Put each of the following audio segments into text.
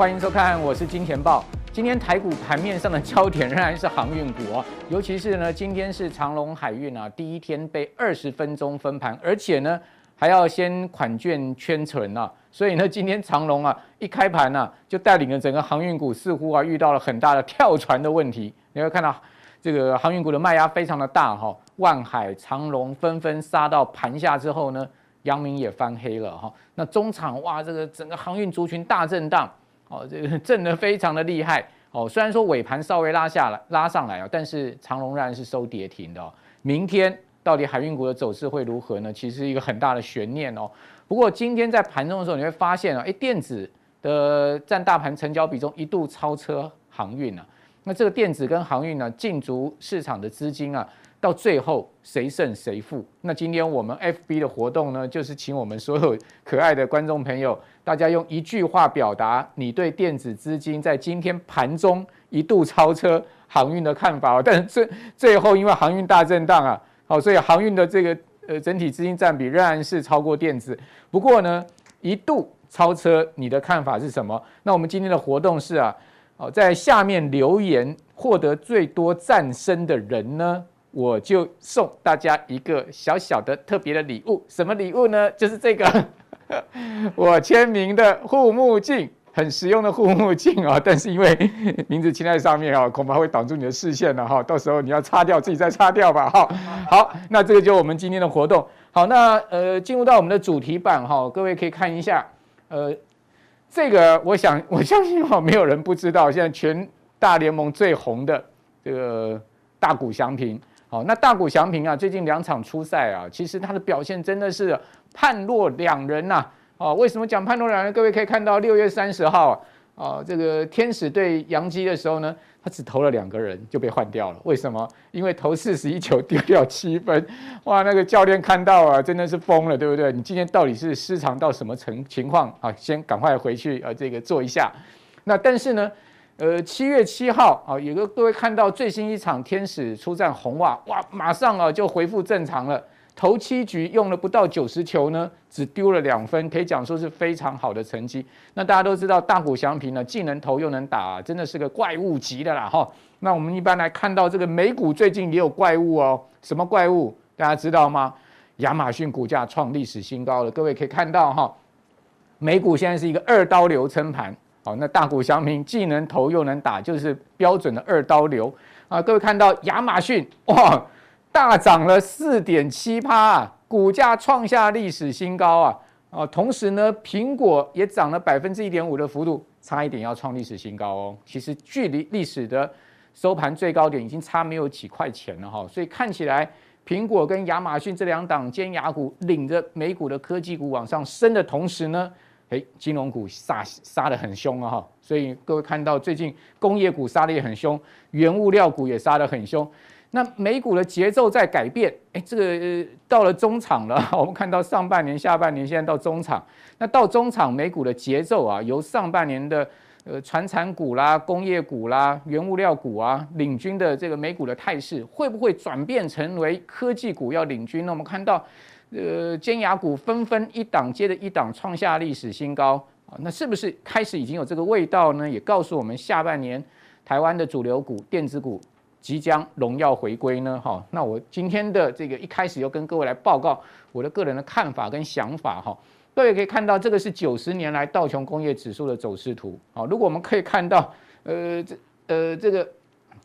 欢迎收看，我是金钱豹。今天台股盘面上的焦点仍然是航运股哦，尤其是呢，今天是长荣海运啊，第一天被二十分钟分盘，而且呢还要先款券圈存啊，所以呢，今天长荣啊一开盘呢、啊，就带领了整个航运股似乎啊遇到了很大的跳船的问题。你会看到这个航运股的卖压非常的大哈，万海、长荣纷纷杀到盘下之后呢，阳明也翻黑了哈。那中场哇，这个整个航运族群大震荡。哦，这个 震得非常的厉害哦。虽然说尾盘稍微拉下来、拉上来啊，但是长荣仍然是收跌停的。明天到底海运股的走势会如何呢？其实一个很大的悬念哦。不过今天在盘中的时候，你会发现啊，哎，电子的占大盘成交比重一度超车航运啊。那这个电子跟航运呢，竞逐市场的资金啊。到最后谁胜谁负？那今天我们 FB 的活动呢，就是请我们所有可爱的观众朋友，大家用一句话表达你对电子资金在今天盘中一度超车航运的看法。但是最最后因为航运大震荡啊，好，所以航运的这个呃整体资金占比仍然是超过电子。不过呢，一度超车，你的看法是什么？那我们今天的活动是啊，好，在下面留言获得最多赞声的人呢，我就送大家一个小小的特别的礼物，什么礼物呢？就是这个 我签名的护目镜，很实用的护目镜啊。但是因为名字签在上面啊，恐怕会挡住你的视线了哈。到时候你要擦掉，自己再擦掉吧哈。好，那这个就是我们今天的活动。好，那呃，进入到我们的主题版哈，各位可以看一下，呃，这个我想我相信哈，没有人不知道，现在全大联盟最红的这个大谷翔平。好，那大谷翔平啊，最近两场初赛啊，其实他的表现真的是判若两人呐。哦，为什么讲判若两人？各位可以看到六月三十号啊，这个天使对洋基的时候呢，他只投了两个人就被换掉了。为什么？因为投四十一球丢掉七分，哇，那个教练看到啊，真的是疯了，对不对？你今天到底是失常到什么情情况啊？先赶快回去啊，这个做一下。那但是呢？呃，七月七号啊，有个各位看到最新一场天使出战红袜，哇，马上啊就恢复正常了。头七局用了不到九十球呢，只丢了两分，可以讲说是非常好的成绩。那大家都知道大谷翔平呢，既能投又能打，真的是个怪物级的啦哈。那我们一般来看到这个美股最近也有怪物哦，什么怪物？大家知道吗？亚马逊股价创历史新高了，各位可以看到哈，美股现在是一个二刀流撑盘。好，那大谷翔平既能投又能打，就是标准的二刀流啊！各位看到亚马逊哇，大涨了四点七趴，股价创下历史新高啊！啊，同时呢，苹果也涨了百分之一点五的幅度，差一点要创历史新高哦。其实距离历史的收盘最高点已经差没有几块钱了哈，所以看起来苹果跟亚马逊这两档尖牙股领着美股的科技股往上升的同时呢。诶，金融股杀杀得很凶啊哈，所以各位看到最近工业股杀得也很凶，原物料股也杀得很凶。那美股的节奏在改变，诶，这个、呃、到了中场了，我们看到上半年、下半年，现在到中场。那到中场，美股的节奏啊，由上半年的呃传产股啦、工业股啦、原物料股啊领军的这个美股的态势，会不会转变成为科技股要领军？那我们看到。呃，尖牙股纷纷一档接着一档创下历史新高啊，那是不是开始已经有这个味道呢？也告诉我们下半年台湾的主流股电子股即将荣耀回归呢？哈，那我今天的这个一开始要跟各位来报告我的个人的看法跟想法哈。各位可以看到，这个是九十年来道琼工业指数的走势图。好，如果我们可以看到，呃，这呃这个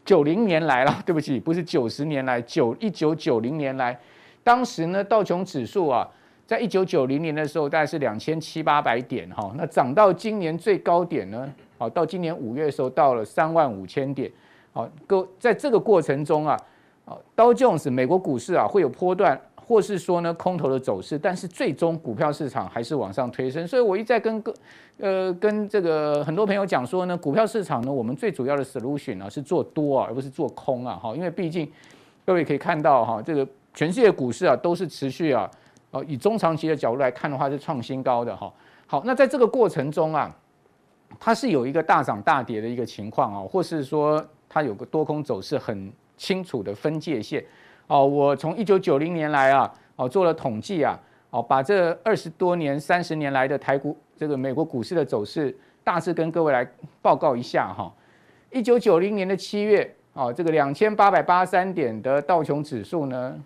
九零年来了，对不起，不是九十年来，九一九九零年来。当时呢，道琼指数啊，在一九九零年的时候，大概是两千七八百点哈，那涨到今年最高点呢，好，到今年五月的时候到了三万五千点，好，各在这个过程中啊，啊，道琼斯美国股市啊会有波段，或是说呢空头的走势，但是最终股票市场还是往上推升，所以我一再跟各呃跟这个很多朋友讲说呢，股票市场呢，我们最主要的 solution 啊是做多啊，而不是做空啊，哈，因为毕竟各位可以看到哈，这个。全世界股市啊都是持续啊，呃，以中长期的角度来看的话是创新高的哈。好，那在这个过程中啊，它是有一个大涨大跌的一个情况啊，或是说它有个多空走势很清楚的分界线。哦，我从一九九零年来啊，哦做了统计啊，哦把这二十多年、三十年来的台股这个美国股市的走势大致跟各位来报告一下哈。一九九零年的七月，哦，这个两千八百八十三点的道琼指数呢，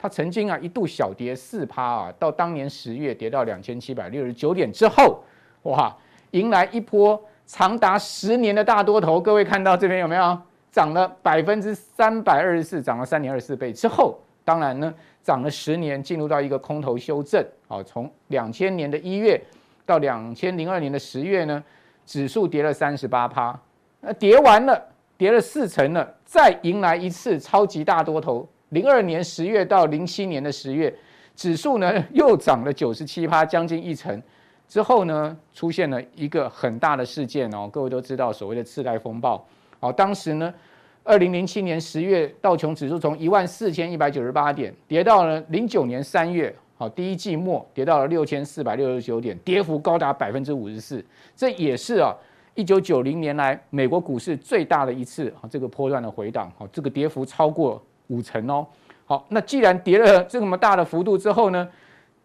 它曾经啊一度小跌四趴啊，到当年十月跌到两千七百六十九点之后，哇，迎来一波长达十年的大多头。各位看到这边有没有？涨了百分之三百二十四，涨了三点二十四倍之后，当然呢，涨了十年，进入到一个空头修正。好，从两千年的一月到两千零二年的十月呢，指数跌了三十八趴，那跌完了，跌了四成了，再迎来一次超级大多头。零二年十月到零七年的十月，指数呢又涨了九十七趴，将近一成。之后呢，出现了一个很大的事件哦，各位都知道所谓的次贷风暴。好，当时呢，二零零七年十月道琼指数从一万四千一百九十八点跌到了零九年三月，好，第一季末跌到了六千四百六十九点，跌幅高达百分之五十四，这也是啊一九九零年来美国股市最大的一次啊这个波段的回档，好，这个跌幅超过五成哦。好，那既然跌了这么大的幅度之后呢，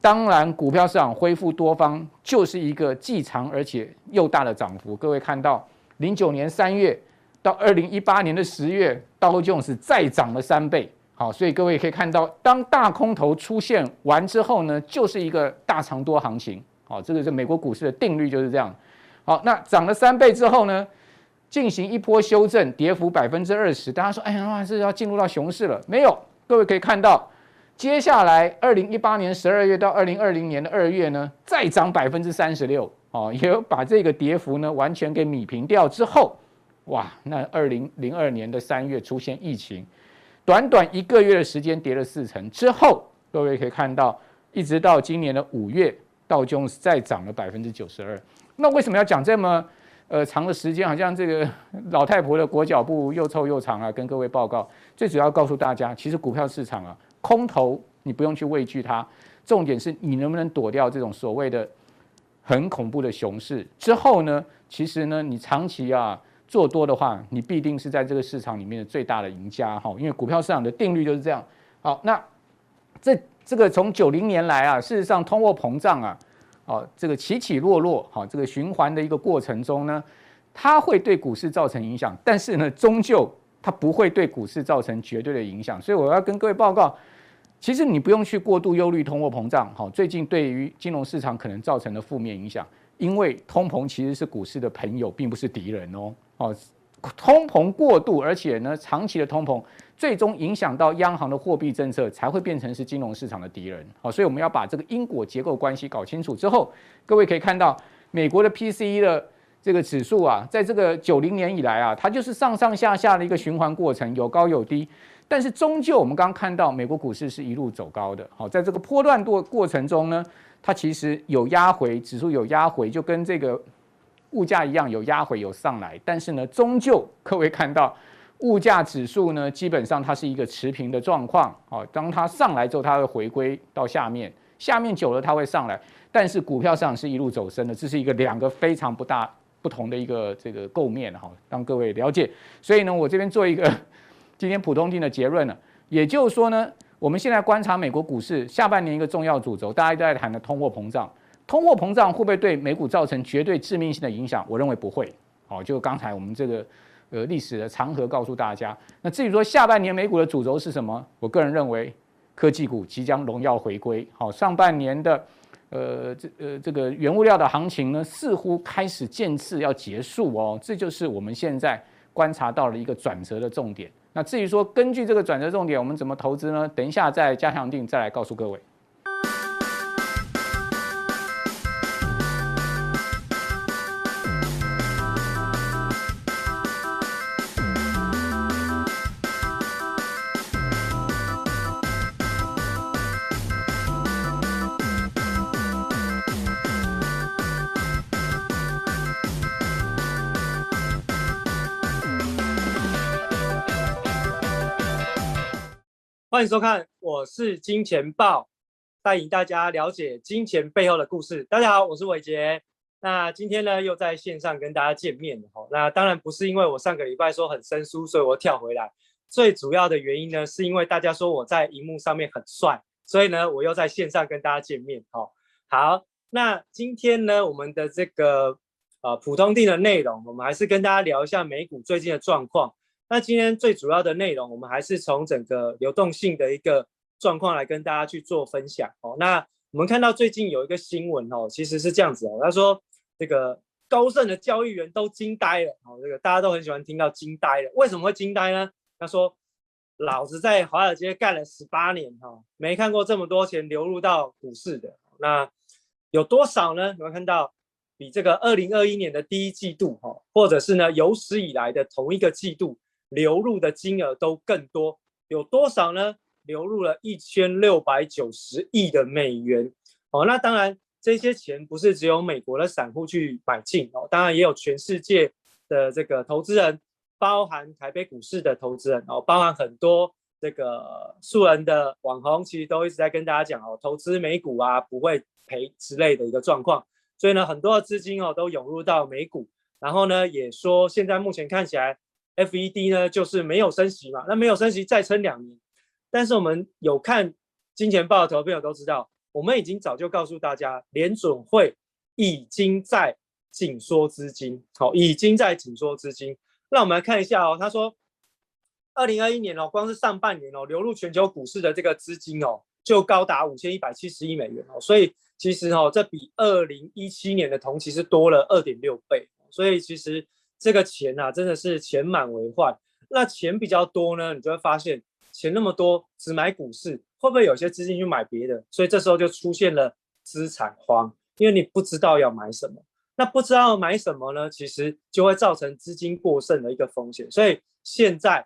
当然股票市场恢复多方就是一个既长而且又大的涨幅。各位看到零九年三月。到二零一八年的十月，道琼斯再涨了三倍。好，所以各位可以看到，当大空头出现完之后呢，就是一个大长多行情。好，这个是美国股市的定律，就是这样。好，那涨了三倍之后呢，进行一波修正，跌幅百分之二十。大家说，哎呀，是要进入到熊市了？没有，各位可以看到，接下来二零一八年十二月到二零二零年的二月呢，再涨百分之三十六。哦，也有把这个跌幅呢完全给弭平掉之后。哇，那二零零二年的三月出现疫情，短短一个月的时间跌了四成之后，各位可以看到，一直到今年的五月，道琼斯再涨了百分之九十二。那为什么要讲这么呃长的时间？好像这个 老太婆的裹脚布又臭又长啊！跟各位报告，最主要告诉大家，其实股票市场啊，空头你不用去畏惧它，重点是你能不能躲掉这种所谓的很恐怖的熊市之后呢？其实呢，你长期啊。做多的话，你必定是在这个市场里面的最大的赢家哈，因为股票市场的定律就是这样。好，那这这个从九零年来啊，事实上通货膨胀啊，哦，这个起起落落，好，这个循环的一个过程中呢，它会对股市造成影响，但是呢，终究它不会对股市造成绝对的影响。所以我要跟各位报告，其实你不用去过度忧虑通货膨胀，好，最近对于金融市场可能造成的负面影响，因为通膨其实是股市的朋友，并不是敌人哦。哦，通膨过度，而且呢，长期的通膨最终影响到央行的货币政策，才会变成是金融市场的敌人。好，所以我们要把这个因果结构关系搞清楚之后，各位可以看到，美国的 PCE 的这个指数啊，在这个九零年以来啊，它就是上上下下的一个循环过程，有高有低。但是终究我们刚刚看到，美国股市是一路走高的。好，在这个波段过过程中呢，它其实有压回，指数有压回，就跟这个。物价一样有压回有上来，但是呢，终究各位看到物价指数呢，基本上它是一个持平的状况。哦，当它上来之后，它会回归到下面，下面久了它会上来，但是股票上是一路走升的，这是一个两个非常不大不同的一个这个构面哈，让各位了解。所以呢，我这边做一个 今天普通錠的结论了，也就是说呢，我们现在观察美国股市下半年一个重要主轴，大家都在谈的通货膨胀。通货膨胀会不会对美股造成绝对致命性的影响？我认为不会。好，就刚才我们这个呃历史的长河告诉大家。那至于说下半年美股的主轴是什么？我个人认为科技股即将荣耀回归。好，上半年的呃这呃这个原物料的行情呢，似乎开始渐次要结束哦。这就是我们现在观察到了一个转折的重点。那至于说根据这个转折重点，我们怎么投资呢？等一下再加强定再来告诉各位。欢迎收看，我是金钱豹，带领大家了解金钱背后的故事。大家好，我是伟杰。那今天呢，又在线上跟大家见面了。那当然不是因为我上个礼拜说很生疏，所以我跳回来。最主要的原因呢，是因为大家说我在荧幕上面很帅，所以呢，我又在线上跟大家见面。好，好，那今天呢，我们的这个呃普通錠的内容，我们还是跟大家聊一下美股最近的状况。那今天最主要的内容，我们还是从整个流动性的一个状况来跟大家去做分享哦。那我们看到最近有一个新闻哦，其实是这样子哦，他说这个高盛的交易员都惊呆了哦，这个大家都很喜欢听到惊呆了，为什么会惊呆呢？他说。老子在华尔街干了十八年哈，没看过这么多钱流入到股市的。那有多少呢？你会看到比这个二零二一年的第一季度哈，或者是呢有史以来的同一个季度流入的金额都更多。有多少呢？流入了一千六百九十亿的美元。哦，那当然这些钱不是只有美国的散户去买进哦，当然也有全世界的这个投资人。包含台北股市的投资人哦，包含很多这个素人的网红，其实都一直在跟大家讲哦，投资美股啊不会赔之类的一个状况。所以呢，很多的资金哦都涌入到美股，然后呢也说现在目前看起来，FED 呢就是没有升息嘛，那没有升息再撑两年。但是我们有看金钱报的投资朋友都知道，我们已经早就告诉大家，联准会已经在紧缩资金，好，已经在紧缩资金。那我们来看一下哦，他说，二零二一年哦，光是上半年哦，流入全球股市的这个资金哦，就高达五千一百七十亿美元哦，所以其实哦，这比二零一七年的同期是多了二点六倍，所以其实这个钱啊，真的是钱满为患。那钱比较多呢，你就会发现钱那么多，只买股市，会不会有些资金去买别的？所以这时候就出现了资产荒，因为你不知道要买什么。那不知道买什么呢？其实就会造成资金过剩的一个风险。所以现在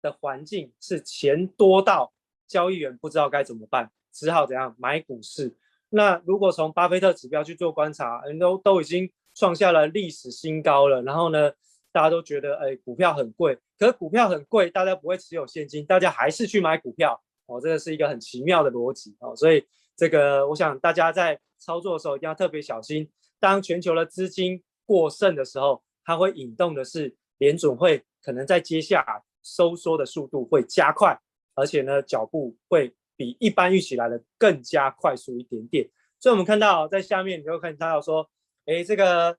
的环境是钱多到交易员不知道该怎么办，只好怎样买股市。那如果从巴菲特指标去做观察，人都都已经创下了历史新高了。然后呢，大家都觉得哎，股票很贵。可是股票很贵，大家不会持有现金，大家还是去买股票哦。这个是一个很奇妙的逻辑哦。所以这个我想大家在操作的时候一定要特别小心。当全球的资金过剩的时候，它会引动的是联准会可能在接下来收缩的速度会加快，而且呢，脚步会比一般预期来的更加快速一点点。所以，我们看到在下面你会看到说，哎，这个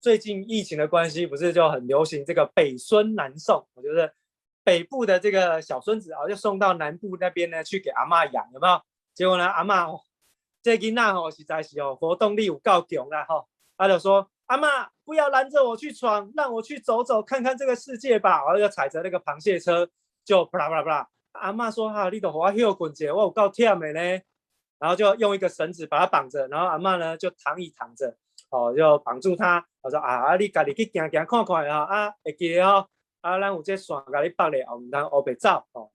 最近疫情的关系，不是就很流行这个北孙南送？我觉得北部的这个小孙子啊，就送到南部那边呢去给阿嬷养，有没有？结果呢，阿嬷。这囡仔吼实在是哦，活动力有够强啦吼，他就说阿嬷不要拦着我去闯，让我去走走看看这个世界吧。然后就踩着那个螃蟹车，就啪啦啪啦啪啦。阿嬷说哈，你都我休滚姐，我有够忝的呢。然后就用一个绳子把它绑着，然后阿嬷呢就躺椅躺着，哦，就绑住他。我说啊，你家己去行行看看哈，啊，会记得哦，啊，咱有这线给你绑咧，哦，唔通黑白走哦。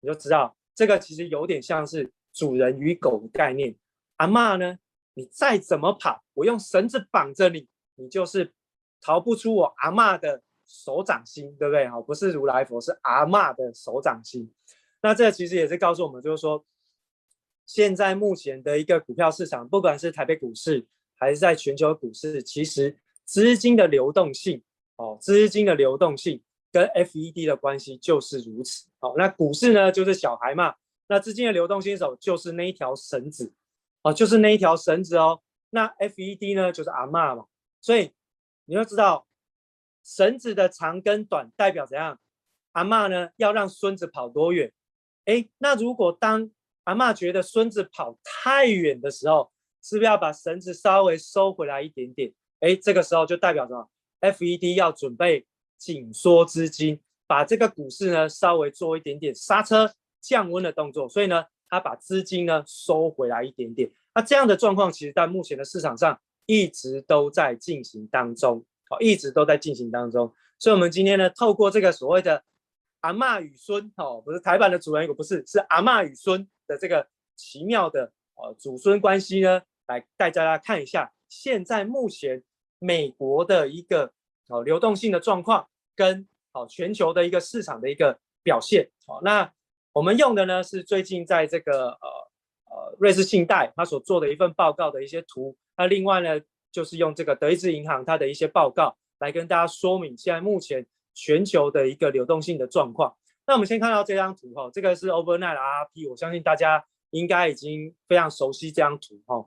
你就知道这个其实有点像是主人与狗的概念。阿嬷呢？你再怎么跑，我用绳子绑着你，你就是逃不出我阿嬷的手掌心，对不对？哈，不是如来佛，是阿嬷的手掌心。那这其实也是告诉我们，就是说，现在目前的一个股票市场，不管是台北股市还是在全球股市，其实资金的流动性，哦，资金的流动性跟 FED 的关系就是如此。好，那股市呢，就是小孩嘛，那资金的流动性手就是那一条绳子。哦，就是那一条绳子哦。那 FED 呢，就是阿嬷嘛。所以你要知道，绳子的长跟短代表怎样？阿嬷呢，要让孙子跑多远？哎，那如果当阿嬷觉得孙子跑太远的时候，是不是要把绳子稍微收回来一点点？哎，这个时候就代表什么？FED 要准备紧缩资金，把这个股市呢稍微做一点点刹车降温的动作。所以呢。他把资金呢收回来一点点，那这样的状况，其实在目前的市场上一直都在进行当中，哦，一直都在进行当中。所以，我们今天呢，透过这个所谓的阿嬷与孙，哦，不是台版的主人，不是，是阿嬷与孙的这个奇妙的呃祖孙关系呢，来带大家看一下现在目前美国的一个哦流动性的状况，跟好全球的一个市场的一个表现，好，那。我们用的呢是最近在这个呃呃瑞士信贷它所做的一份报告的一些图，那另外呢就是用这个德意志银行它的一些报告来跟大家说明现在目前全球的一个流动性的状况。那我们先看到这张图哈，这个是 overnight RRP，我相信大家应该已经非常熟悉这张图哈。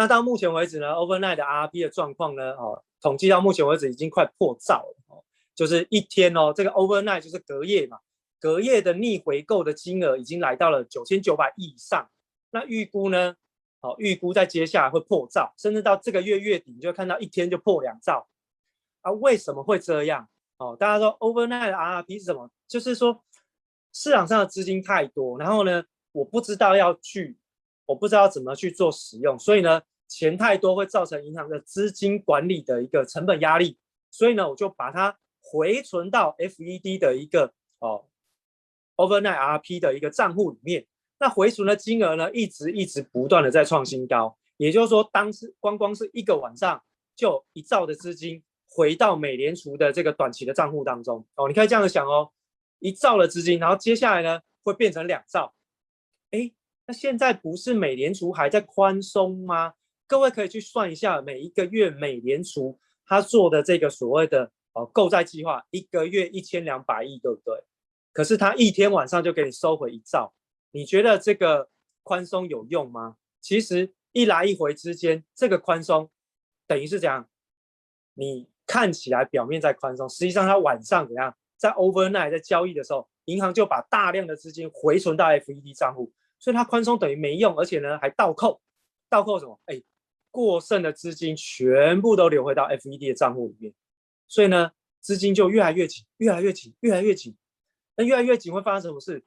那到目前为止呢，overnight 的 RRP 的状况呢，哦，统计到目前为止已经快破兆了哦，就是一天哦，这个 overnight 就是隔夜嘛，隔夜的逆回购的金额已经来到了九千九百亿以上。那预估呢，哦，预估在接下来会破兆，甚至到这个月月底，你就看到一天就破两兆。啊，为什么会这样？哦，大家说 overnight 的 RRP 是什么？就是说市场上的资金太多，然后呢，我不知道要去，我不知道怎么去做使用，所以呢，钱太多会造成银行的资金管理的一个成本压力，所以呢，我就把它回存到 FED 的一个哦 overnight R P 的一个账户里面。那回存的金额呢，一直一直不断的在创新高，也就是说，当时光光是一个晚上就一兆的资金回到美联储的这个短期的账户当中哦，你可以这样想哦，一兆的资金，然后接下来呢会变成两兆，哎，那现在不是美联储还在宽松吗？各位可以去算一下，每一个月美联储他做的这个所谓的哦购债计划，一个月一千两百亿，对不对？可是他一天晚上就给你收回一兆。你觉得这个宽松有用吗？其实一来一回之间，这个宽松等于是这样，你看起来表面在宽松，实际上它晚上怎样，在 overnight 在交易的时候，银行就把大量的资金回存到 FED 账户，所以它宽松等于没用，而且呢还倒扣，倒扣什么？哎，过剩的资金全部都流回到 FED 的账户里面，所以呢资金就越来越紧，越来越紧，越来越紧。那越来越紧会发生什么事？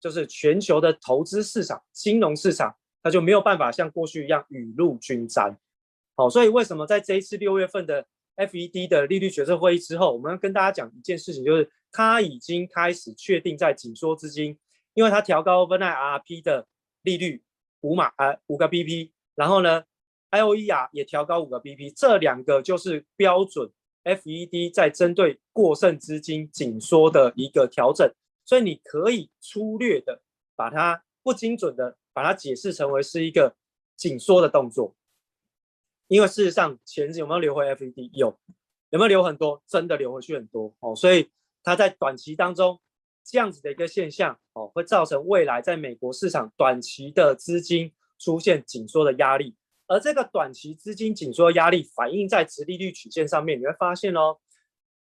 就是全球的投资市场、金融市场，它就没有办法像过去一样雨露均沾。好，所以为什么在这一次六月份的 FED 的利率决策会议之后，我们要跟大家讲一件事情，就是它已经开始确定在紧缩资金，因为它调高 overnight R P 的利率五码呃五个 BP，然后呢 IOER 也调高五个 BP，这两个就是标准 FED 在针对过剩资金紧缩的一个调整。所以你可以粗略的把它不精准的把它解释成为是一个紧缩的动作，因为事实上钱有没有流回 FED？有，有没有流很多？真的流回去很多哦。所以它在短期当中这样子的一个现象哦，会造成未来在美国市场短期的资金出现紧缩的压力，而这个短期资金紧缩压力反映在殖利率曲线上面，你会发现哦，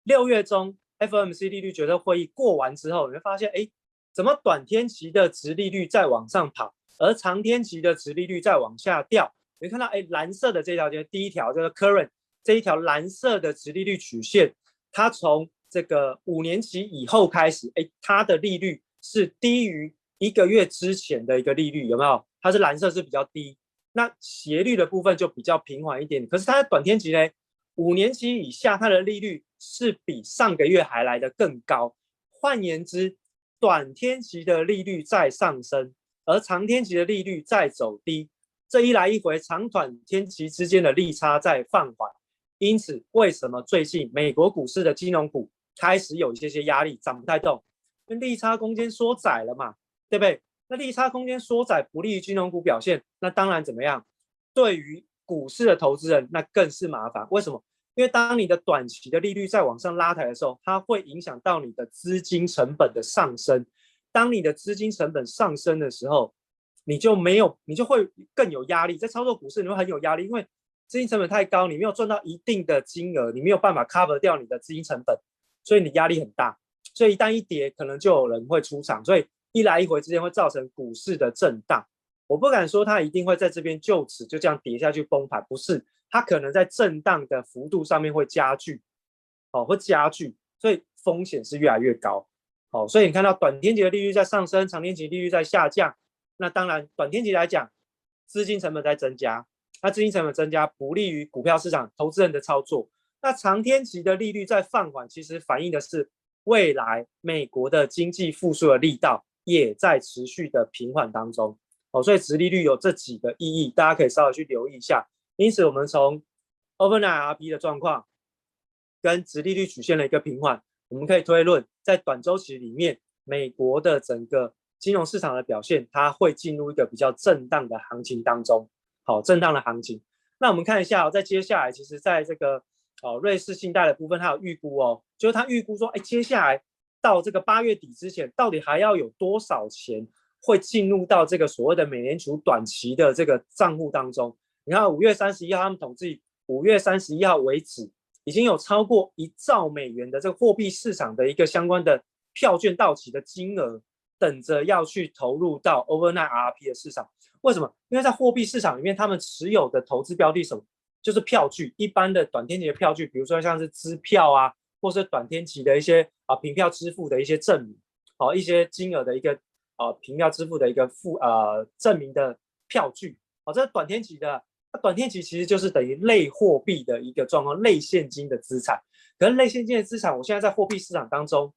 六月中。FOMC 利率决策会议过完之后，你会发现，哎，怎么短天期的殖利率在往上跑，而长天期的殖利率在往下掉？你看到，哎，蓝色的这条就是第一条，就是 current 这一条蓝色的殖利率曲线，它从这个五年期以后开始，哎，它的利率是低于一个月之前的一个利率，有没有？它是蓝色是比较低，那斜率的部分就比较平缓一点。可是它的短天期呢？五年期以下，它的利率是比上个月还来得更高。换言之，短天期的利率在上升，而长天期的利率在走低。这一来一回，长短天期之间的利差在放缓。因此，为什么最近美国股市的金融股开始有一些些压力，涨不太动？因为利差空间缩窄了嘛，对不对？那利差空间缩窄不利于金融股表现，那当然怎么样？对于股市的投资人那更是麻烦，为什么？因为当你的短期的利率在往上拉抬的时候，它会影响到你的资金成本的上升。当你的资金成本上升的时候，你就没有，你就会更有压力。在操作股市，你会很有压力，因为资金成本太高，你没有赚到一定的金额，你没有办法 cover 掉你的资金成本，所以你压力很大。所以一旦一跌，可能就有人会出场，所以一来一回之间会造成股市的震荡。我不敢说它一定会在这边就此就这样跌下去崩盘，不是，它可能在震荡的幅度上面会加剧，哦，会加剧，所以风险是越来越高，哦，所以你看到短天期的利率在上升，长天期利率在下降，那当然短天期来讲，资金成本在增加，那资金成本增加不利于股票市场投资人的操作，那长天期的利率在放缓，其实反映的是未来美国的经济复苏的力道也在持续的平缓当中。哦，所以殖利率有这几个意义，大家可以稍微去留意一下。因此，我们从 overnight RP 的状况跟殖利率曲线的一个平缓，我们可以推论，在短周期里面，美国的整个金融市场的表现，它会进入一个比较震荡的行情当中。好，震荡的行情。那我们看一下，在接下来，其实在这个哦瑞士信贷的部分，它有预估哦，就是它预估说，哎，接下来到这个八月底之前，到底还要有多少钱？会进入到这个所谓的美联储短期的这个账户当中，你看五月三十一号他们统计，五月三十一号为止，已经有超过一兆美元的这个货币市场的一个相关的票券到期的金额，等着要去投入到 overnight RRP 的市场。为什么？因为在货币市场里面，他们持有的投资标的什么？就是票据，一般的短天期的票据，比如说像是支票啊，或是短天期的一些啊凭票支付的一些证明，好、啊、一些金额的一个啊凭票支付的一个付呃证明的票据，好、啊，这是短天期的。那短天期其实就是等于类货币的一个状况，类现金的资产。可是类现金的资产，我现在在货币市场当中，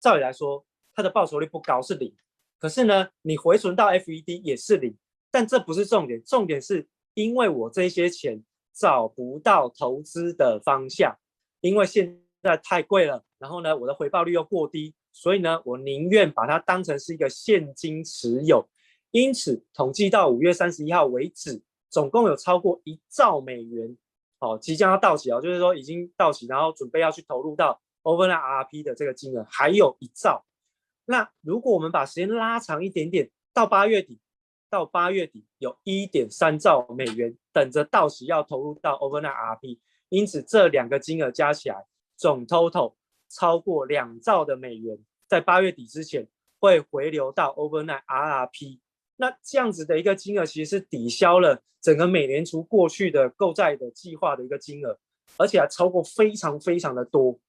照理来说，它的报酬率不高，是零。可是呢，你回存到 FED 也是零。但这不是重点，重点是因为我这些钱找不到投资的方向，因为现在太贵了，然后呢，我的回报率又过低，所以呢，我宁愿把它当成是一个现金持有。因此，统计到五月三十一号为止，总共有超过一兆美元，哦，即将要到期哦，就是说已经到期，然后准备要去投入到 overnight RP 的这个金额还有一兆。那如果我们把时间拉长一点点，到八月底。到八月底有一点三兆美元等着到期要投入到 overnight RRP，因此这两个金额加起来总 total 超过两兆的美元，在八月底之前会回流到 overnight RRP。那这样子的一个金额其实是抵消了整个美联储过去的购债的计划的一个金额，而且还超过非常非常的多。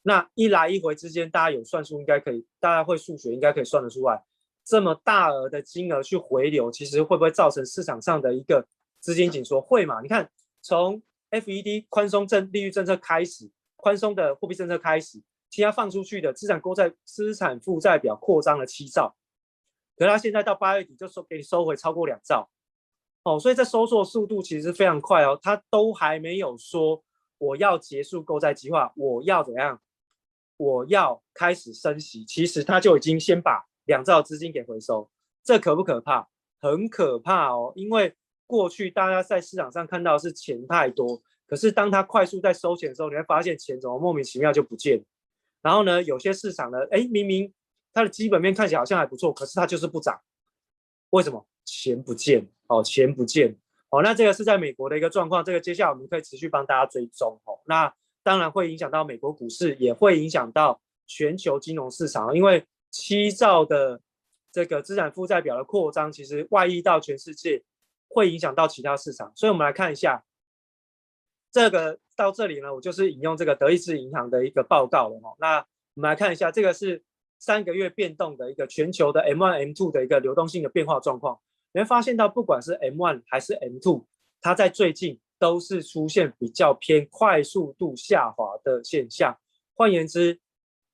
那一来一回之间，大家有算数应该可以，大家会数学应该可以算得出来。这么大额的金额去回流，其实会不会造成市场上的一个资金紧缩？会嘛？你看，从 FED 宽松政利率政策开始，宽松的货币政策开始，其他放出去的资产购债资产负债表扩张了七兆，可是它现在到八月底就收给你收回超过两兆，哦，所以这收缩速度其实非常快哦，它都还没有说我要结束购债计划，我要怎样？我要开始升息，其实它就已经先把。两兆资金给回收，这可不可怕？很可怕哦！因为过去大家在市场上看到是钱太多，可是当它快速在收钱的时候，你会发现钱怎么莫名其妙就不见。然后呢，有些市场呢，哎，明明它的基本面看起来好像还不错，可是它就是不涨。为什么？钱不见哦，钱不见哦。那这个是在美国的一个状况，这个接下来我们可以持续帮大家追踪哦。那当然会影响到美国股市，也会影响到全球金融市场，因为。七兆的这个资产负债表的扩张，其实外溢到全世界，会影响到其他市场。所以，我们来看一下这个到这里呢，我就是引用这个德意志银行的一个报告了哈。那我们来看一下，这个是三个月变动的一个全球的 M1、M2 的一个流动性的变化状况。你会发现到，不管是 M1 还是 M2，它在最近都是出现比较偏快速度下滑的现象。换言之，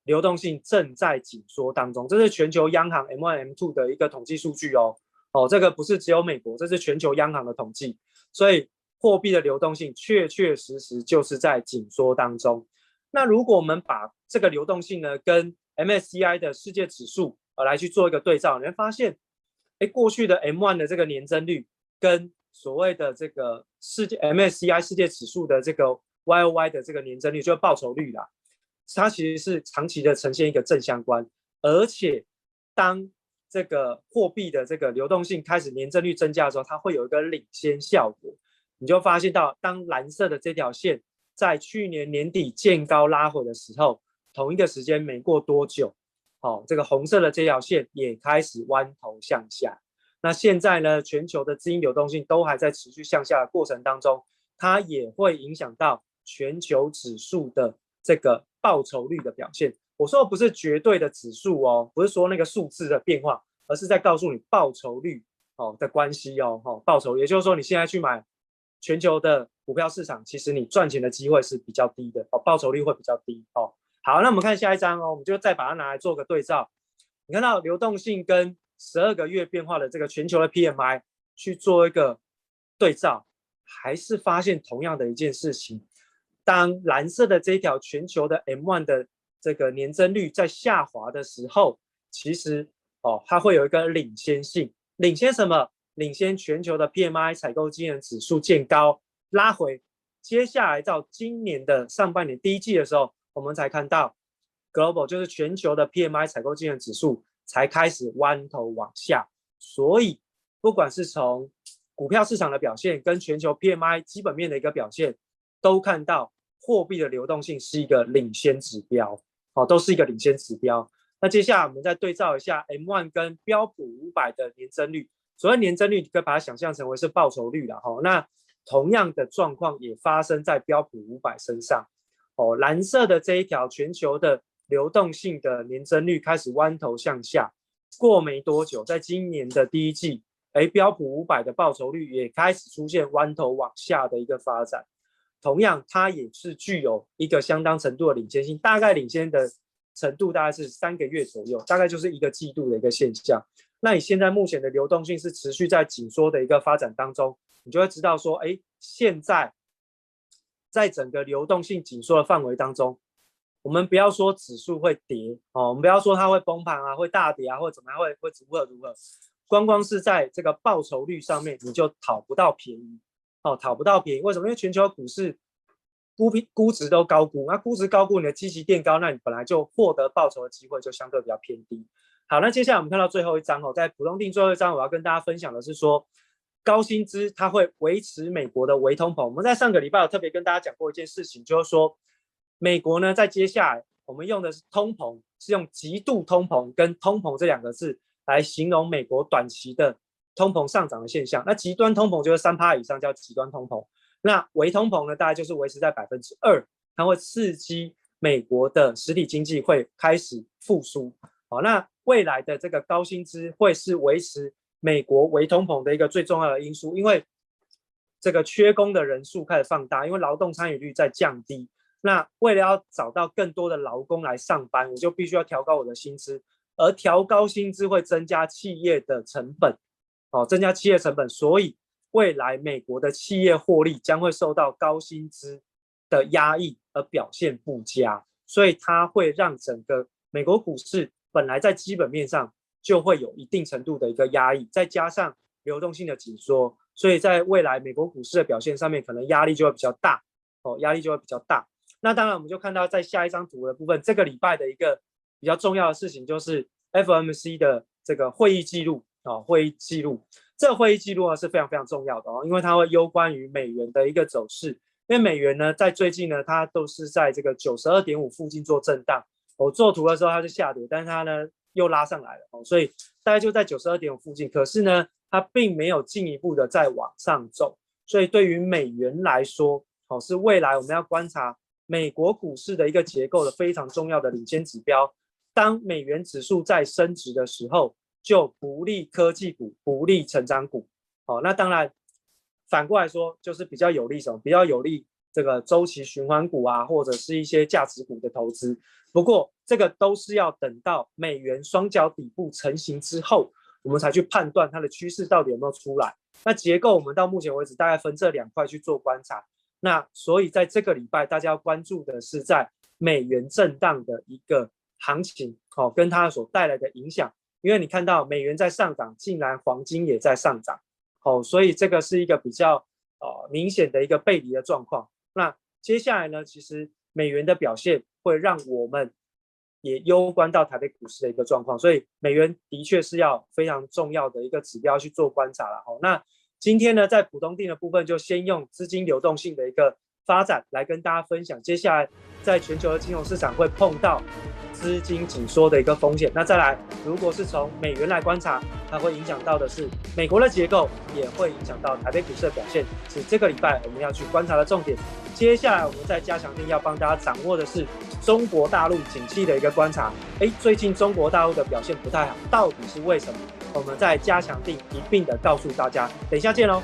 流动性正在紧缩当中，这是全球央行 M1、M2 的一个统计数据哦。哦，这个不是只有美国，这是全球央行的统计。所以货币的流动性确确实实就是在紧缩当中。那如果我们把这个流动性呢跟 MSCI 的世界指数呃来去做一个对照，你会发现，哎，过去的 M1 的这个年增率跟所谓的这个世界 MSCI 世界指数的这个 YOY 的这个年增率，就是报酬率啦。它其实是长期的呈现一个正相关，而且当这个货币的这个流动性开始年增率增加的时候，它会有一个领先效果。你就发现到，当蓝色的这条线在去年年底见高拉回的时候，同一个时间没过多久，哦，这个红色的这条线也开始弯头向下。那现在呢，全球的资金流动性都还在持续向下的过程当中，它也会影响到全球指数的这个。报酬率的表现，我说的不是绝对的指数哦，不是说那个数字的变化，而是在告诉你报酬率哦的关系哦，哈，报酬，也就是说你现在去买全球的股票市场，其实你赚钱的机会是比较低的哦，报酬率会比较低哦。好，那我们看下一张哦，我们就再把它拿来做个对照，你看到流动性跟十二个月变化的这个全球的 PMI 去做一个对照，还是发现同样的一件事情。当蓝色的这一条全球的 M1 的这个年增率在下滑的时候，其实哦，它会有一个领先性，领先什么？领先全球的 PMI 采购经理指数见高拉回，接下来到今年的上半年第一季的时候，我们才看到 Global 就是全球的 PMI 采购经理指数才开始弯头往下，所以不管是从股票市场的表现跟全球 PMI 基本面的一个表现，都看到货币的流动性是一个领先指标，哦，都是一个领先指标。那接下来我们再对照一下 M1 跟标普五百的年增率，所谓年增率，你可以把它想象成为是报酬率了哈。那同样的状况也发生在标普五百身上，哦，蓝色的这一条全球的流动性的年增率开始弯头向下，过没多久，在今年的第一季，哎，标普五百的报酬率也开始出现弯头往下的一个发展。同样，它也是具有一个相当程度的领先性，大概领先的程度大概是三个月左右，大概就是一个季度的一个现象。那你现在目前的流动性是持续在紧缩的一个发展当中。你就会知道说，哎，现在在整个流动性紧缩的范围当中，我们不要说指数会跌哦，我们不要说它会崩盘啊，会大跌啊，或者怎么样会会如何如何，光光是在这个报酬率上面，你就讨不到便宜哦，讨不到便宜。为什么？因为全球股市估估估值都高估，那估值高估，你的积极垫高，那你本来就获得报酬的机会就相对比较偏低。好，那接下来我们看到最后一张哦，在普通定最后一张，我要跟大家分享的是说。高薪资它会维持美国的微通膨。我们在上个礼拜有特别跟大家讲过一件事情，就是说美国呢，在接下来我们用的是通膨，是用极度通膨跟通膨这两个字来形容美国短期的通膨上涨的现象。那极端通膨就是三趴以上叫极端通膨，那微通膨呢，大概就是维持在百分之二，它会刺激美国的实体经济会开始复苏。好，那未来的这个高薪资会是维持。美国微通膨的一个最重要的因素，因为这个缺工的人数开始放大，因为劳动参与率在降低。那为了要找到更多的劳工来上班，我就必须要调高我的薪资，而调高薪资会增加企业的成本，哦，增加企业成本，所以未来美国的企业获利将会受到高薪资的压抑而表现不佳，所以它会让整个美国股市本来在基本面上。就会有一定程度的一个压抑，再加上流动性的紧缩，所以在未来美国股市的表现上面，可能压力就会比较大哦，压力就会比较大。那当然，我们就看到在下一张图的部分，这个礼拜的一个比较重要的事情就是 FOMC 的这个会议记录啊，会议记录。这个会议记录呢是非常非常重要的哦，因为它会攸关于美元的一个走势。因为美元呢，在最近呢，它都是在这个九十二点五附近做震荡。我做图的时候它就下跌，但是它呢。又拉上来了，所以大概就在九十二点五附近。可是呢，它并没有进一步的再往上走。所以对于美元来说，哦，是未来我们要观察美国股市的一个结构的非常重要的领先指标。当美元指数在升值的时候，就不利科技股，不利成长股。哦，那当然反过来说，就是比较有利什么？比较有利这个周期循环股啊，或者是一些价值股的投资。不过，这个都是要等到美元双脚底部成型之后，我们才去判断它的趋势到底有没有出来。那结构我们到目前为止大概分这两块去做观察。那所以在这个礼拜，大家要关注的是在美元震荡的一个行情，哦，跟它所带来的影响。因为你看到美元在上涨，竟然黄金也在上涨，哦，所以这个是一个比较呃明显的一个背离的状况。那接下来呢，其实美元的表现。会让我们也攸关到台北股市的一个状况，所以美元的确是要非常重要的一个指标去做观察了。好，那今天呢，在浦东定的部分，就先用资金流动性的一个发展来跟大家分享。接下来，在全球的金融市场会碰到资金紧缩的一个风险。那再来，如果是从美元来观察，它会影响到的是美国的结构，也会影响到台北股市的表现，是这个礼拜我们要去观察的重点。接下来我们在加强定要帮大家掌握的是中国大陆景气的一个观察。诶，最近中国大陆的表现不太好，到底是为什么？我们在加强定一并的告诉大家。等一下见喽。